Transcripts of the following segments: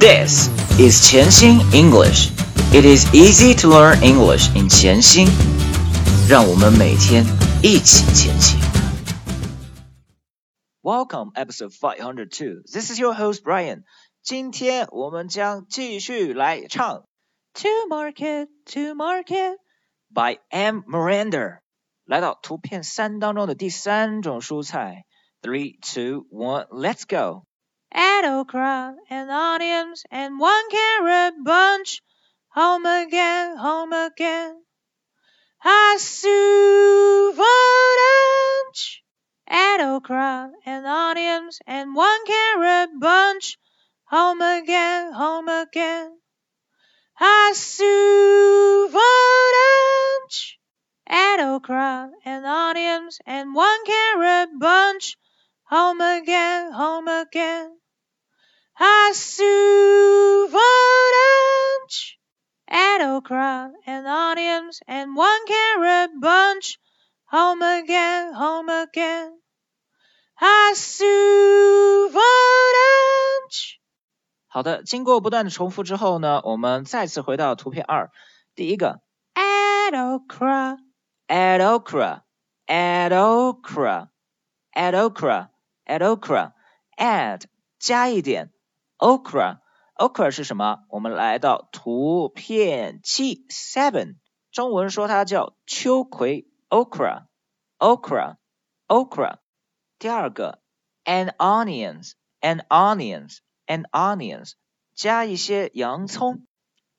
This is 潜心 English. It is easy to learn English in 潜心。让我们每天一起前行。Welcome, episode 502. This is your host Brian. 今天我们将继续来唱 To Market, To Market by M. Miranda. 来到图片三当中的第三种蔬菜。Three, two, one, let's go. Add okra and onions and one carrot bunch. Home again, home again. I lunch. Add okra and onions and one carrot bunch. Home again, home again. I lunch. Add okra and onions and one carrot bunch. Home again, home again I soup for lunch. Add okra and onions and one carrot bunch. Home again, home again. I soup for lunch. 好的，经过不断的重复之后呢，我们再次回到图片二。第一个 Add okra, add okra, add okra, add okra, add okra, add 加一点 okra。okra 是什么？我们来到图片七 seven，中文说它叫秋葵 okra okra okra。第二个 and onions and onions and onions，加一些洋葱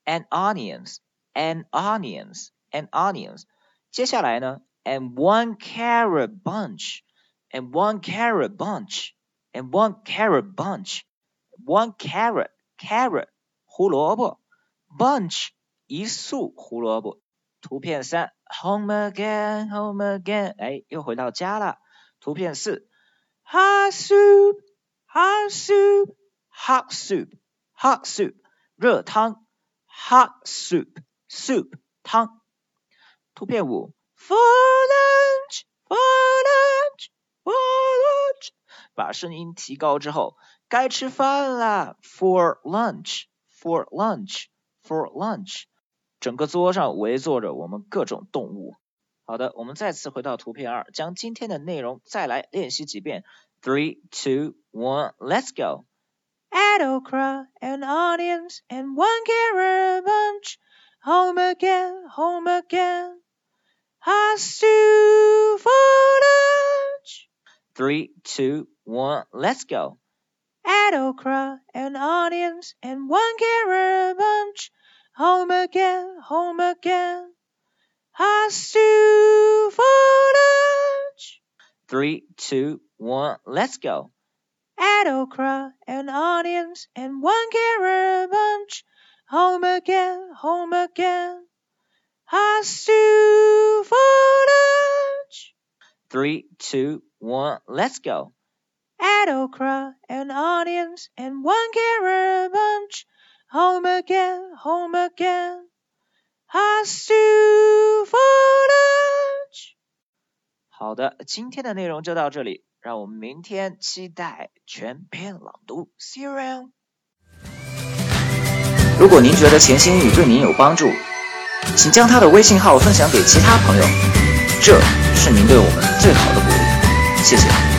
and onions and onions and onions。接下来呢，and one carrot bunch and one carrot bunch and one carrot bunch One carrot carrot 胡萝卜，bunch 一束胡萝卜。图片三，home again home again，哎，又回到家了。图片四，hot soup hot soup hot soup hot soup 热汤，hot soup soup 汤。图片五 four. 把声音提高之后。该吃饭啦！For lunch, for lunch, for lunch。整个桌上围坐着我们各种动物。好的，我们再次回到图片二，将今天的内容再来练习几遍。Three, two, one, let's go. Add okra and onions and one carrot bunch. Home again, home again. hustle. Three, two, one, let's go add okra and onions and one carrot bunch. Home again, home again. I stew for lunch. Three, two, one, let's go. Add okra and onions and one carrot bunch. Home again, home again. I stew for lunch. Three, two, one, let's go add okra and onions and one carrot bunch. Home again, home again. Stew for lunch. 好的，今天的内容就到这里，让我们明天期待全篇朗读。See you around。如果您觉得潜心英语对您有帮助，请将他的微信号分享给其他朋友，这是您对我们最好的鼓励。谢谢。